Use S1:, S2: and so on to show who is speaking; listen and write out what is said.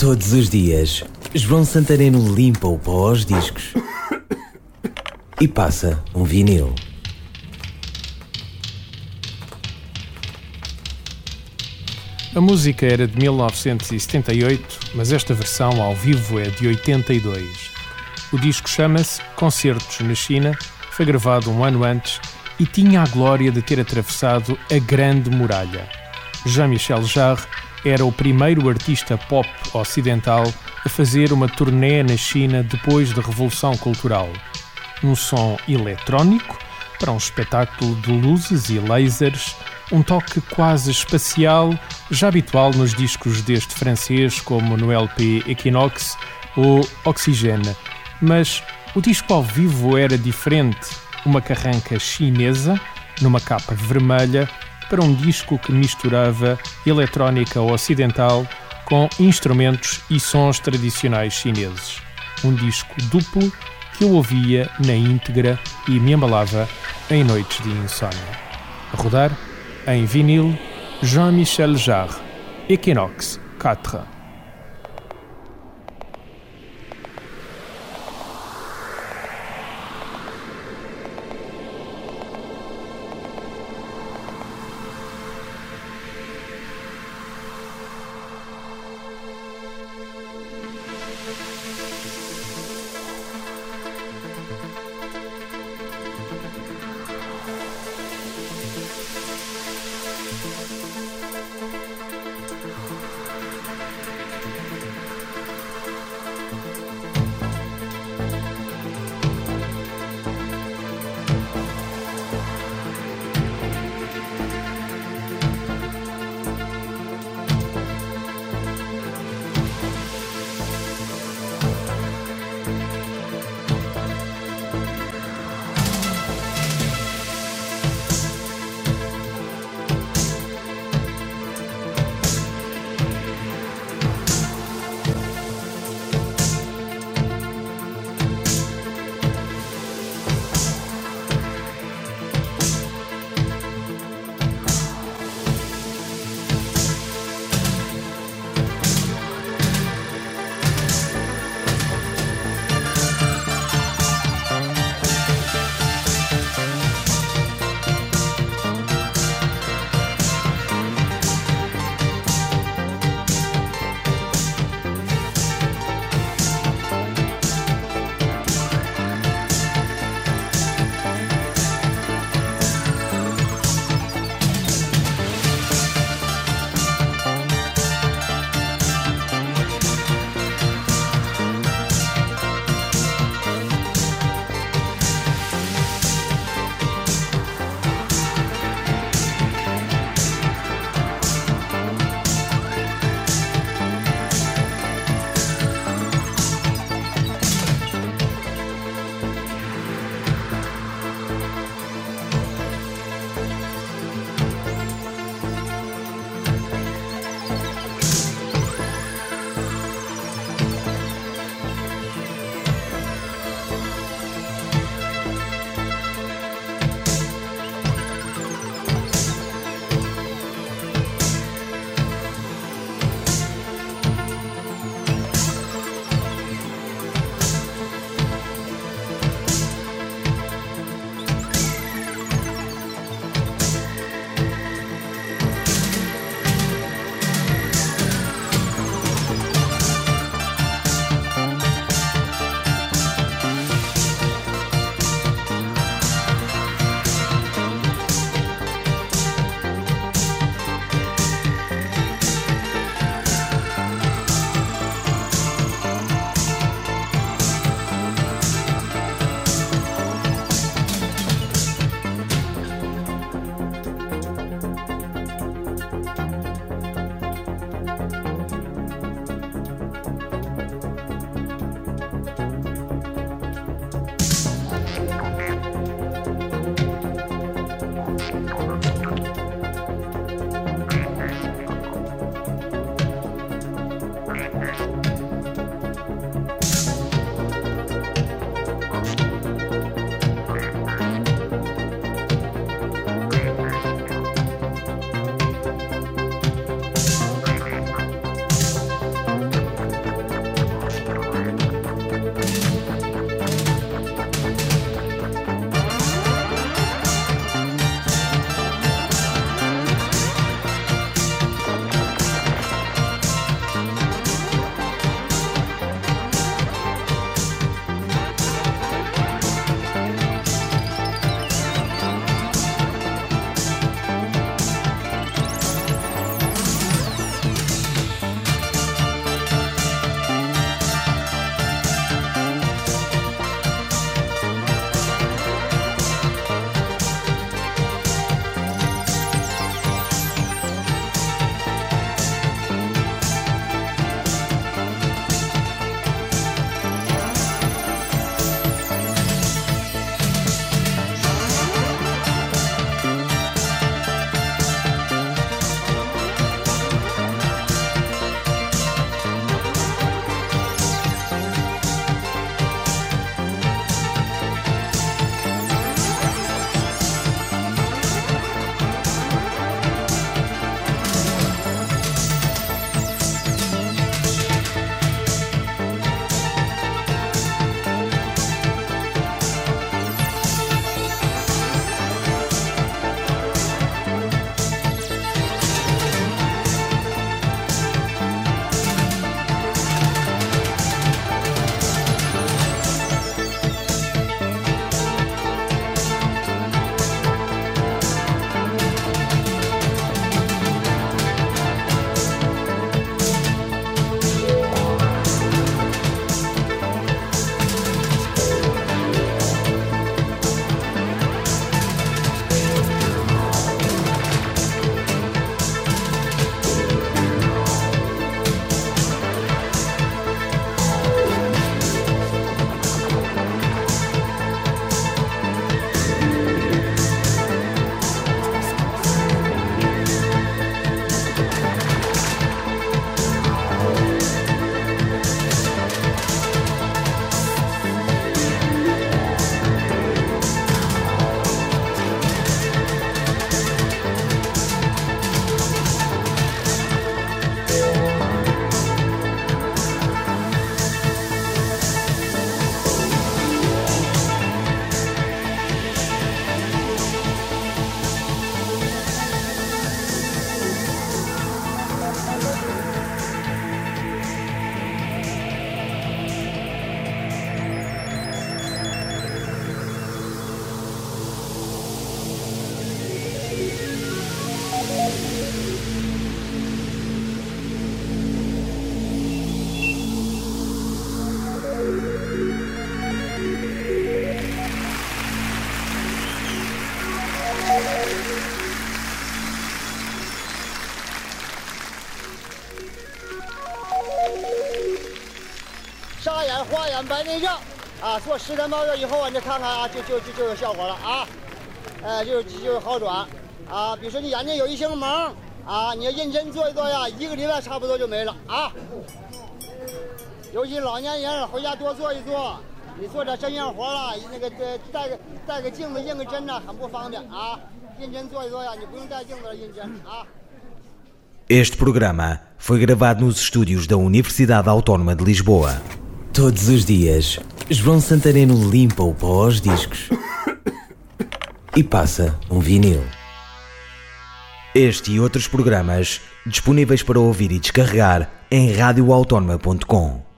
S1: Todos os dias, João Santareno limpa o pó aos discos e passa um vinil.
S2: A música era de 1978, mas esta versão ao vivo é de 82. O disco chama-se Concertos na China, foi gravado um ano antes e tinha a glória de ter atravessado a Grande Muralha. Jean-Michel Jarre era o primeiro artista pop ocidental a fazer uma turnê na China depois da Revolução Cultural. Um som eletrónico para um espetáculo de luzes e lasers, um toque quase espacial, já habitual nos discos deste francês como no LP Equinox ou Oxygène. Mas o disco ao vivo era diferente, uma carranca chinesa, numa capa vermelha, para um disco que misturava eletrónica ocidental com instrumentos e sons tradicionais chineses. Um disco duplo que eu ouvia na íntegra e me embalava em noites de insônia. A rodar, em vinil, Jean-Michel Jarre, Equinox 4.
S3: 花眼白内障啊，做十天八个月以后啊，你看看啊，就就就就有效果了啊，哎，就就有好转啊。比如说你眼睛有一些盲啊，你要认真做一做呀，一个礼拜差不多就没了啊。尤其老年人回家多做一做，你做点针线活了，那个带带个带个镜子印个针呐，很不方便啊。认真做一做呀，你不用带镜子印针啊。
S1: Este programa foi gravado nos estúdios da Universidade Autónoma de Lisboa. Todos os dias, João Santareno limpa o pó aos discos e passa um vinil. Este e outros programas disponíveis para ouvir e descarregar em radioautónoma.com.